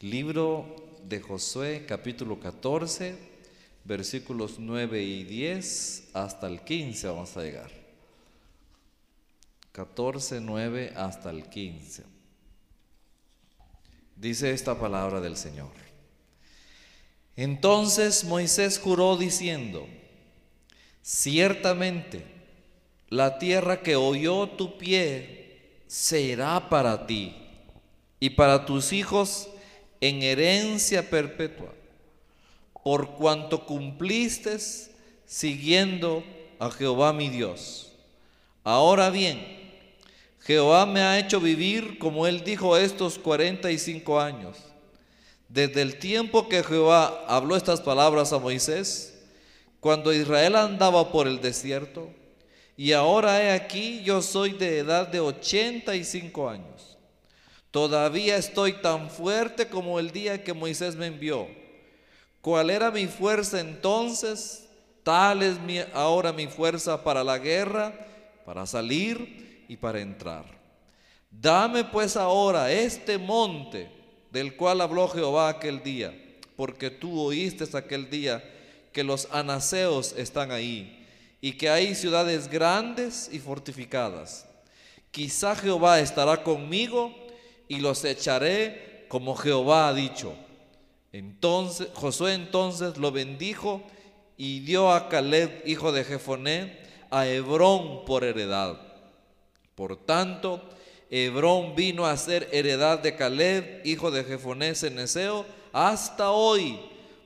Libro de Josué capítulo 14, versículos 9 y 10 hasta el 15 vamos a llegar. 14, 9 hasta el 15. Dice esta palabra del Señor. Entonces Moisés juró diciendo, ciertamente la tierra que oyó tu pie será para ti y para tus hijos en herencia perpetua, por cuanto cumpliste siguiendo a Jehová mi Dios. Ahora bien, Jehová me ha hecho vivir, como él dijo, estos 45 años. Desde el tiempo que Jehová habló estas palabras a Moisés, cuando Israel andaba por el desierto, y ahora he aquí, yo soy de edad de 85 años. Todavía estoy tan fuerte como el día que Moisés me envió. ¿Cuál era mi fuerza entonces? Tal es ahora mi fuerza para la guerra, para salir y para entrar. Dame pues ahora este monte del cual habló Jehová aquel día, porque tú oíste aquel día que los anaseos están ahí y que hay ciudades grandes y fortificadas. Quizá Jehová estará conmigo y los echaré como Jehová ha dicho. Entonces Josué entonces lo bendijo y dio a Caleb, hijo de Jefoné, a Hebrón por heredad. Por tanto, Hebrón vino a ser heredad de Caleb, hijo de Jefoné Ceneseo, hasta hoy,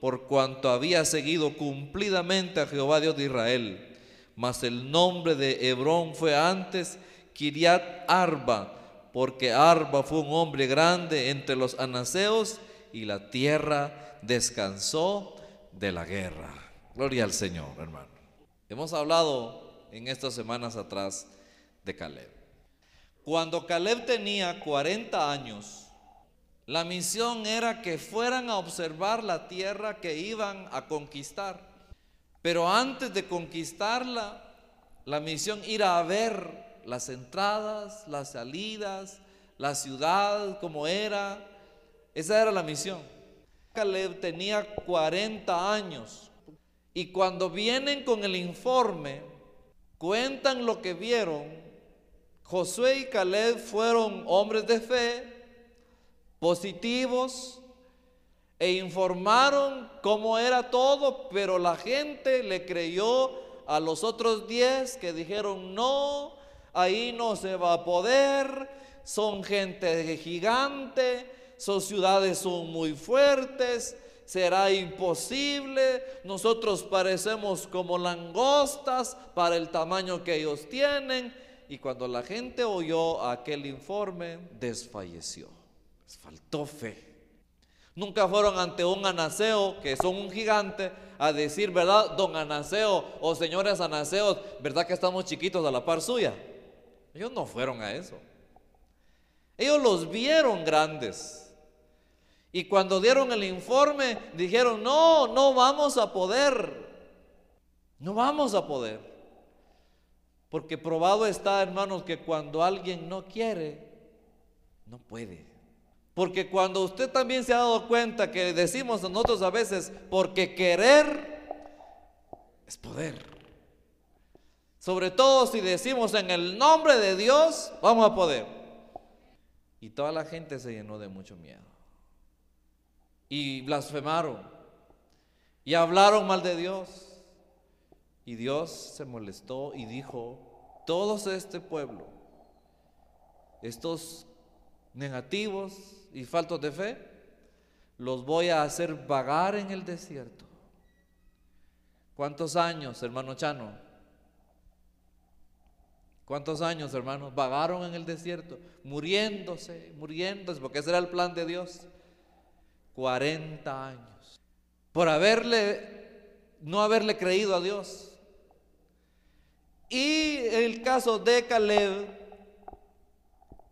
por cuanto había seguido cumplidamente a Jehová Dios de Israel. Mas el nombre de Hebrón fue antes Kiriat Arba, porque Arba fue un hombre grande entre los anaseos y la tierra descansó de la guerra. Gloria al Señor, hermano. Hemos hablado en estas semanas atrás de Caleb. Cuando Caleb tenía 40 años, la misión era que fueran a observar la tierra que iban a conquistar. Pero antes de conquistarla, la misión era a ver las entradas, las salidas, la ciudad como era. Esa era la misión. Caleb tenía 40 años y cuando vienen con el informe, cuentan lo que vieron. Josué y Caleb fueron hombres de fe, positivos, e informaron cómo era todo, pero la gente le creyó a los otros diez que dijeron no, ahí no se va a poder, son gente gigante, sus ciudades son muy fuertes, será imposible, nosotros parecemos como langostas para el tamaño que ellos tienen. Y cuando la gente oyó aquel informe, desfalleció, les faltó fe. Nunca fueron ante un anaseo, que son un gigante, a decir, ¿verdad, don Anaseo o señores anaseos, verdad que estamos chiquitos a la par suya? Ellos no fueron a eso. Ellos los vieron grandes. Y cuando dieron el informe, dijeron, no, no vamos a poder. No vamos a poder. Porque probado está, hermanos, que cuando alguien no quiere, no puede. Porque cuando usted también se ha dado cuenta que decimos nosotros a veces, porque querer es poder. Sobre todo si decimos en el nombre de Dios, vamos a poder. Y toda la gente se llenó de mucho miedo. Y blasfemaron. Y hablaron mal de Dios. Y Dios se molestó y dijo, todos este pueblo, estos negativos y faltos de fe, los voy a hacer vagar en el desierto. ¿Cuántos años, hermano Chano? ¿Cuántos años, hermanos, vagaron en el desierto, muriéndose, muriéndose, porque ese era el plan de Dios? 40 años. Por haberle, no haberle creído a Dios. Y el caso de Caleb,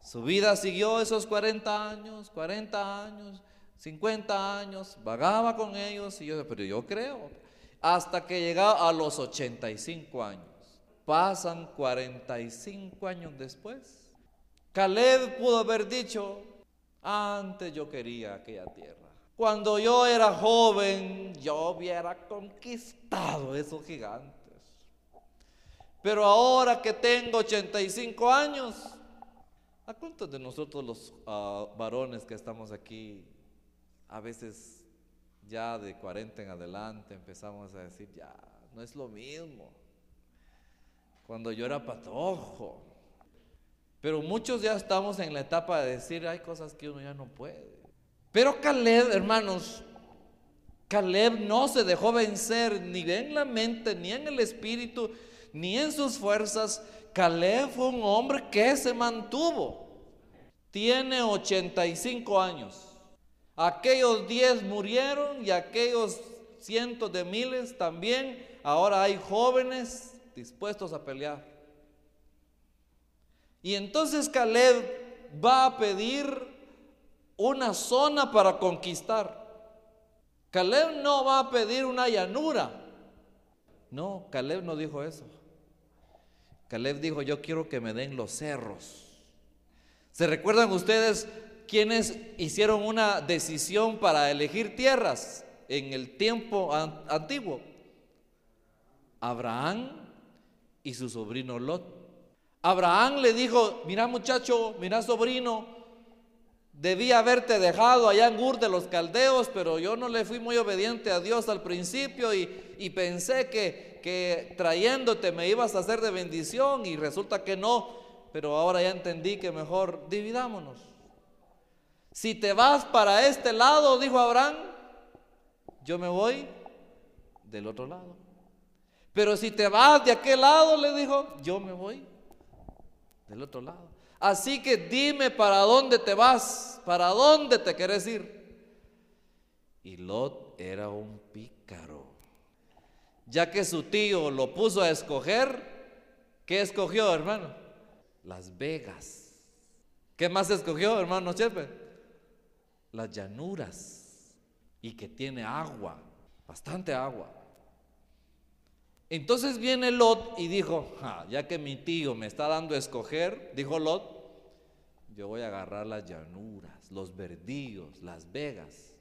su vida siguió esos 40 años, 40 años, 50 años, vagaba con ellos, y yo, pero yo creo, hasta que llegaba a los 85 años. Pasan 45 años después. Caleb pudo haber dicho, Antes yo quería aquella tierra. Cuando yo era joven, yo hubiera conquistado esos gigantes. Pero ahora que tengo 85 años, ¿a cuántos de nosotros los ah, varones que estamos aquí, a veces ya de 40 en adelante, empezamos a decir, ya, no es lo mismo? Cuando yo era patojo. Pero muchos ya estamos en la etapa de decir, hay cosas que uno ya no puede. Pero Caleb, hermanos, Caleb no se dejó vencer ni en la mente, ni en el espíritu, ni en sus fuerzas. Caleb fue un hombre que se mantuvo. Tiene 85 años. Aquellos 10 murieron y aquellos cientos de miles también. Ahora hay jóvenes dispuestos a pelear. Y entonces Caleb va a pedir una zona para conquistar. Caleb no va a pedir una llanura. No, Caleb no dijo eso. Caleb dijo, yo quiero que me den los cerros. ¿Se recuerdan ustedes quienes hicieron una decisión para elegir tierras en el tiempo antiguo? Abraham y su sobrino Lot. Abraham le dijo, mira muchacho, mira sobrino, Debía haberte dejado allá en Ur de los Caldeos, pero yo no le fui muy obediente a Dios al principio y, pensé que, que trayéndote me ibas a hacer de bendición y resulta que no, pero ahora ya entendí que mejor dividámonos. Si te vas para este lado, dijo Abraham, yo me voy del otro lado. Pero si te vas de aquel lado, le dijo, yo me voy del otro lado. Así que dime para dónde te vas, para dónde te quieres ir. Y Lot era un pícaro. Ya que su tío lo puso a escoger, ¿qué escogió, hermano? Las Vegas. ¿Qué más escogió, hermano Chepe? Las llanuras. Y que tiene agua, bastante agua. Entonces viene Lot y dijo, ya que mi tío me está dando a escoger, dijo Lot, yo voy a agarrar las llanuras, los verdillos, las vegas.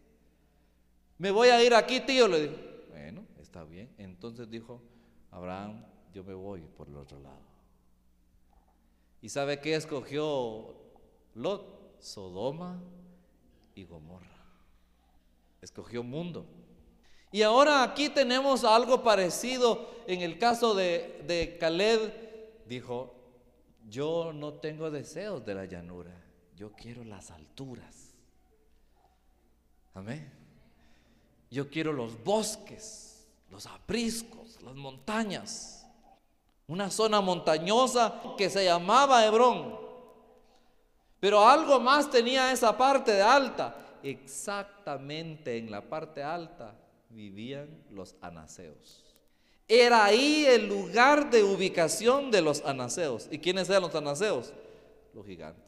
Me voy a ir aquí, tío, le dijo. Bueno, está bien. Entonces dijo, Abraham, yo me voy por el otro lado. ¿Y sabe qué escogió Lot? Sodoma y Gomorra. Escogió mundo. Y ahora aquí tenemos algo parecido en el caso de, de Caleb. Dijo, yo no tengo deseos de la llanura, yo quiero las alturas. Amén. Yo quiero los bosques, los apriscos, las montañas. Una zona montañosa que se llamaba Hebrón. Pero algo más tenía esa parte de alta. Exactamente en la parte alta vivían los anaseos. Era ahí el lugar de ubicación de los anaseos. ¿Y quiénes eran los anaseos? Los gigantes.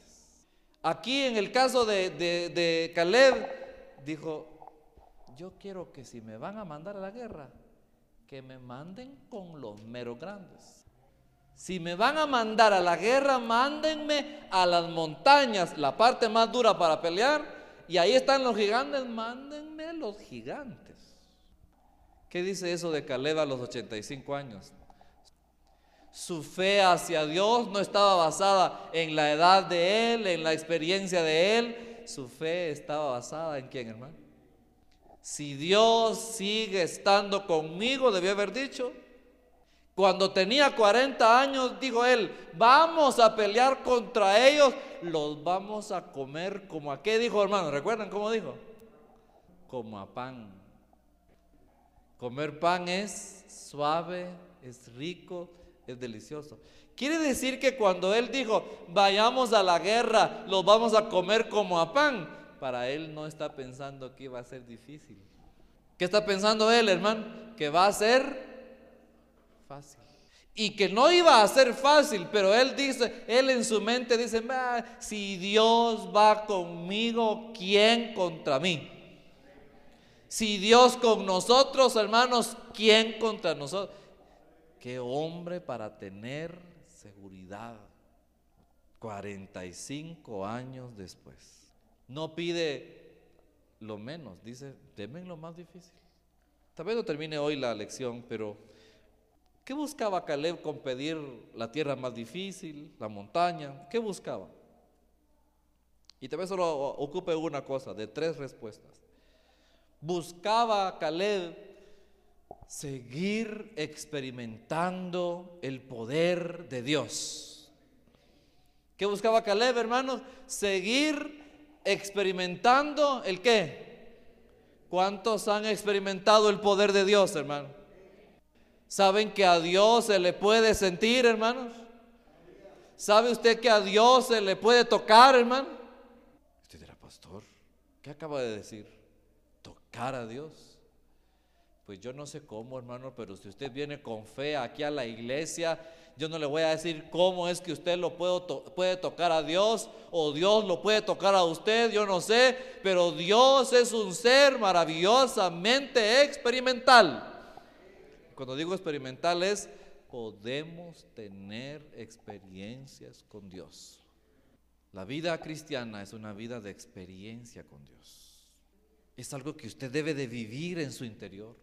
Aquí en el caso de, de Caleb, dijo, yo quiero que si me van a mandar a la guerra, que me manden con los meros grandes. Si me van a mandar a la guerra, mándenme a las montañas, la parte más dura para pelear, y ahí están los gigantes, mándenme los gigantes. ¿Qué dice eso de Caleb a los 85 años? Su fe hacia Dios no estaba basada en la edad de él, en la experiencia de él. Su fe estaba basada en quién, hermano. Si Dios sigue estando conmigo, debió haber dicho. Cuando tenía 40 años, dijo él, vamos a pelear contra ellos, los vamos a comer como a qué dijo hermano, ¿recuerdan cómo dijo? Como a pan. Comer pan es suave, es rico, es delicioso. Quiere decir que cuando él dijo, vayamos a la guerra, los vamos a comer como a pan, para él no está pensando que iba a ser difícil. ¿Qué está pensando él, hermano? Que va a ser fácil. Y que no iba a ser fácil, pero él dice, él en su mente dice, si Dios va conmigo, ¿quién contra mí? Si Dios con nosotros, hermanos, ¿quién contra nosotros? Qué hombre para tener seguridad. 45 años después. No pide lo menos, dice, denme lo más difícil. Tal vez no termine hoy la lección, pero ¿qué buscaba Caleb con pedir la tierra más difícil, la montaña? ¿Qué buscaba? Y tal vez solo ocupe una cosa, de tres respuestas. Buscaba Caleb seguir experimentando el poder de Dios. ¿Qué buscaba Caleb, hermanos? Seguir experimentando el qué? ¿Cuántos han experimentado el poder de Dios, hermano? ¿Saben que a Dios se le puede sentir, hermanos? ¿Sabe usted que a Dios se le puede tocar, hermano? Usted dirá, pastor, ¿qué acaba de decir? A Dios. Pues yo no sé cómo, hermano, pero si usted viene con fe aquí a la iglesia, yo no le voy a decir cómo es que usted lo puede, puede tocar a Dios o Dios lo puede tocar a usted, yo no sé, pero Dios es un ser maravillosamente experimental. Cuando digo experimental es, podemos tener experiencias con Dios. La vida cristiana es una vida de experiencia con Dios. Es algo que usted debe de vivir en su interior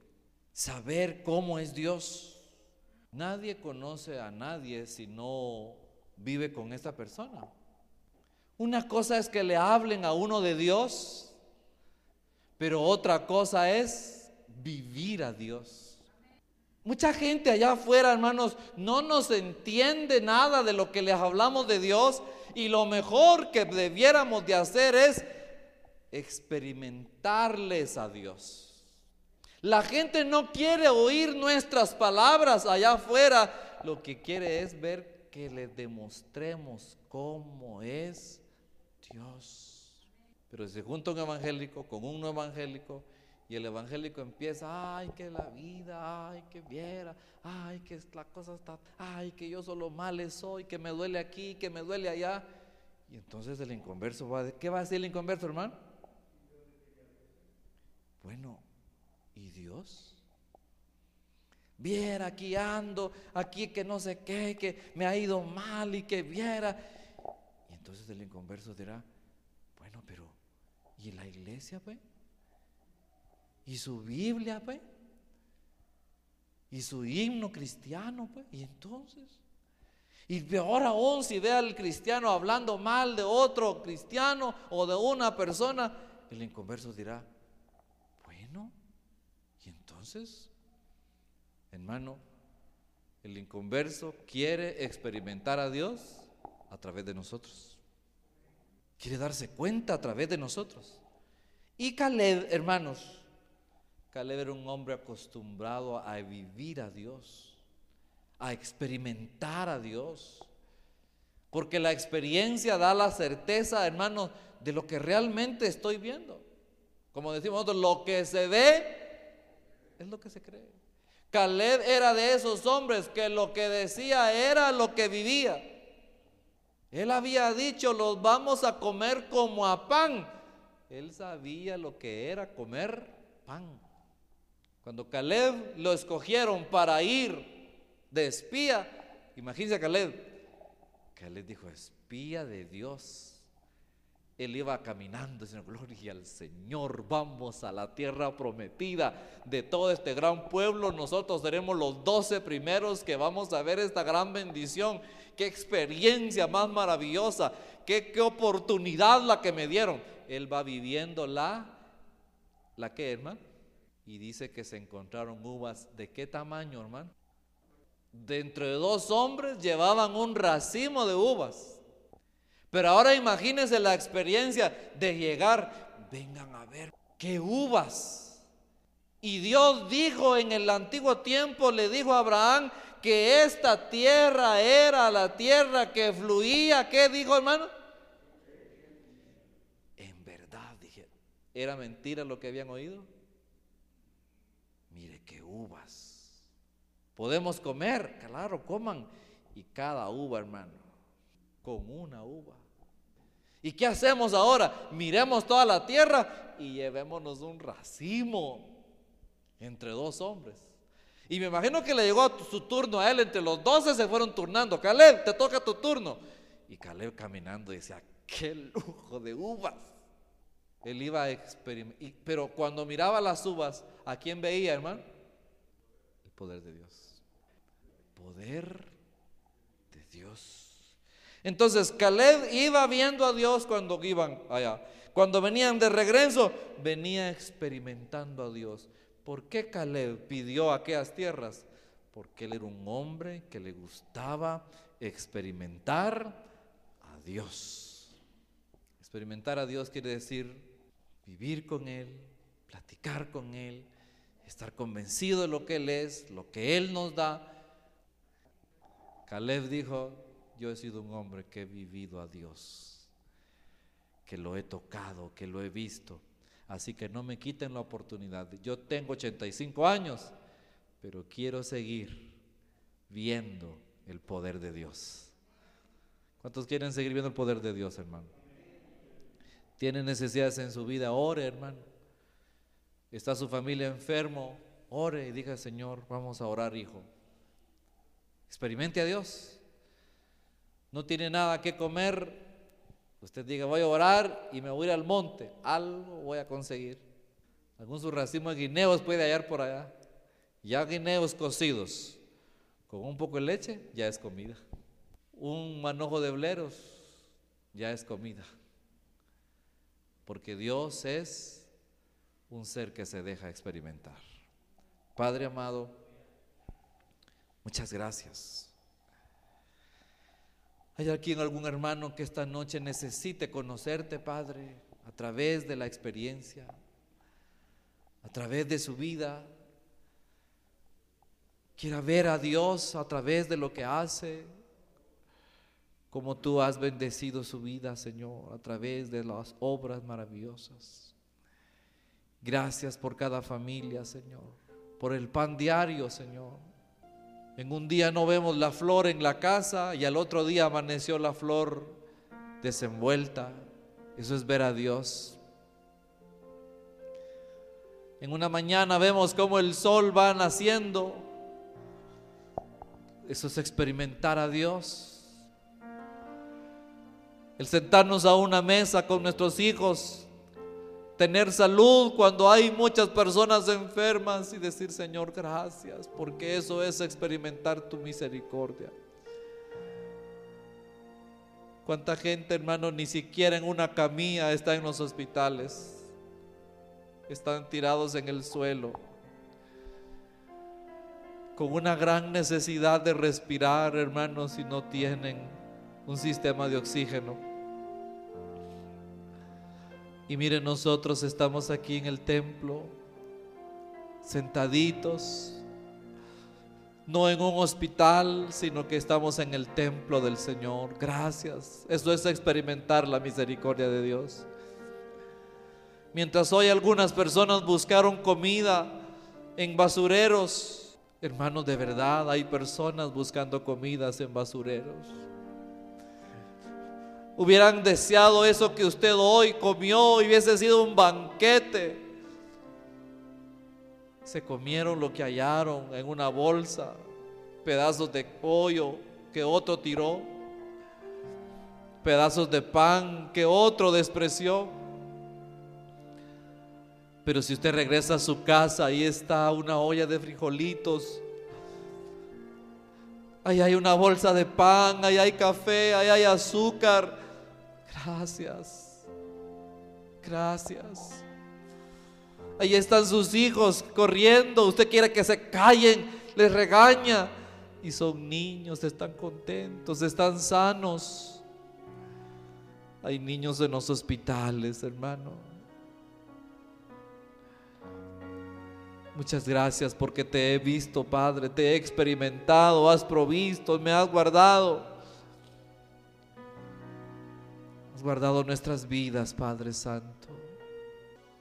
saber cómo es Dios. Nadie conoce a nadie si no vive con esta persona. Una cosa es que le hablen a uno de Dios, pero otra cosa es vivir a Dios. Mucha gente allá afuera, hermanos, no nos entiende nada de lo que les hablamos de Dios y lo mejor que debiéramos de hacer es experimentarles a Dios. La gente no quiere oír nuestras palabras allá afuera. Lo que quiere es ver que le demostremos cómo es Dios. Pero si junta un evangélico con un no evangélico y el evangélico empieza, ay, que la vida, ay, que viera, ay, que la cosa está, ay, que yo solo mal soy, que me duele aquí, que me duele allá. Y entonces el inconverso va ¿qué va a decir el inconverso, hermano? Bueno, ¿Y Dios? Viera aquí ando, aquí que no sé qué, que me ha ido mal y que viera. Y entonces el inconverso dirá, bueno, pero ¿y la iglesia, pues? ¿Y su Biblia, pues? ¿Y su himno cristiano, pues? ¿Y entonces? Y peor aún si ve al cristiano hablando mal de otro cristiano o de una persona, el inconverso dirá, entonces, hermano, el inconverso quiere experimentar a Dios a través de nosotros. Quiere darse cuenta a través de nosotros. Y Caleb, hermanos, Caleb era un hombre acostumbrado a vivir a Dios, a experimentar a Dios. Porque la experiencia da la certeza, hermanos, de lo que realmente estoy viendo. Como decimos nosotros, lo que se ve es lo que se cree. Caleb era de esos hombres que lo que decía era lo que vivía. Él había dicho, los vamos a comer como a pan. Él sabía lo que era comer pan. Cuando Caleb lo escogieron para ir de espía, imagínense a Caleb. Caleb dijo, espía de Dios. Él iba caminando, diciendo, gloria al Señor, vamos a la tierra prometida de todo este gran pueblo. Nosotros seremos los doce primeros que vamos a ver esta gran bendición. Qué experiencia más maravillosa, qué, qué oportunidad la que me dieron. Él va viviendo la, ¿la qué, hermano? Y dice que se encontraron uvas. ¿De qué tamaño, hermano? Dentro de dos hombres llevaban un racimo de uvas. Pero ahora imagínense la experiencia de llegar, vengan a ver, qué uvas. Y Dios dijo en el antiguo tiempo, le dijo a Abraham que esta tierra era la tierra que fluía. ¿Qué dijo hermano? En verdad, dije, ¿era mentira lo que habían oído? Mire qué uvas. Podemos comer, claro, coman. Y cada uva, hermano, con una uva. ¿Y qué hacemos ahora? Miremos toda la tierra y llevémonos un racimo entre dos hombres. Y me imagino que le llegó su turno a él, entre los doce se fueron turnando. Caleb, te toca tu turno. Y Caleb caminando decía, qué lujo de uvas. Él iba a experimentar. Pero cuando miraba las uvas, ¿a quién veía, hermano? El poder de Dios. Poder de Dios. Entonces Caleb iba viendo a Dios cuando iban allá. Cuando venían de regreso, venía experimentando a Dios. ¿Por qué Caleb pidió aquellas tierras? Porque él era un hombre que le gustaba experimentar a Dios. Experimentar a Dios quiere decir vivir con Él, platicar con Él, estar convencido de lo que Él es, lo que Él nos da. Caleb dijo, yo he sido un hombre que he vivido a Dios, que lo he tocado, que lo he visto. Así que no me quiten la oportunidad. Yo tengo 85 años, pero quiero seguir viendo el poder de Dios. ¿Cuántos quieren seguir viendo el poder de Dios, hermano? Tienen necesidades en su vida, ore, hermano. Está su familia enfermo, ore y diga, Señor, vamos a orar, hijo. Experimente a Dios. No tiene nada que comer. Usted diga, voy a orar y me voy al monte. Algo voy a conseguir. Algún su racimo de guineos puede hallar por allá. Ya guineos cocidos con un poco de leche, ya es comida. Un manojo de bleros, ya es comida. Porque Dios es un ser que se deja experimentar. Padre amado, muchas gracias. ¿Hay aquí algún hermano que esta noche necesite conocerte, Padre, a través de la experiencia, a través de su vida? quiera ver a Dios a través de lo que hace, como tú has bendecido su vida, Señor, a través de las obras maravillosas. Gracias por cada familia, Señor, por el pan diario, Señor. En un día no vemos la flor en la casa y al otro día amaneció la flor desenvuelta. Eso es ver a Dios. En una mañana vemos cómo el sol va naciendo eso es experimentar a Dios. El sentarnos a una mesa con nuestros hijos, tener salud cuando hay muchas personas enfermas y decir, Señor, gracias, porque eso es experimentar tu misericordia. ¿Cuánta gente, hermano, ni siquiera en una camilla está en los hospitales? Están tirados en el suelo con una gran necesidad de respirar, hermanos, si no tienen un sistema de oxígeno. Y miren, nosotros estamos aquí en el templo, sentaditos, no en un hospital, sino que estamos en el templo del Señor. Gracias. Eso es experimentar la misericordia de Dios. Mientras hoy algunas personas buscaron comida en basureros, Hermanos, de verdad hay personas buscando comidas en basureros. Hubieran deseado eso que usted hoy comió y hubiese sido un banquete. Se comieron lo que hallaron en una bolsa, pedazos de pollo que otro tiró, pedazos de pan que otro despreció. Pero si usted regresa a su casa, ahí está una olla de frijolitos. Ahí hay una bolsa de pan, ahí hay café, ahí hay azúcar. Gracias. Gracias. Ahí están sus hijos corriendo. Usted quiere que se callen, les regaña. Y son niños, están contentos, están sanos. Hay niños en los hospitales, hermano. Muchas gracias porque te he visto, Padre, te he experimentado, has provisto, me has guardado. Guardado nuestras vidas, Padre Santo.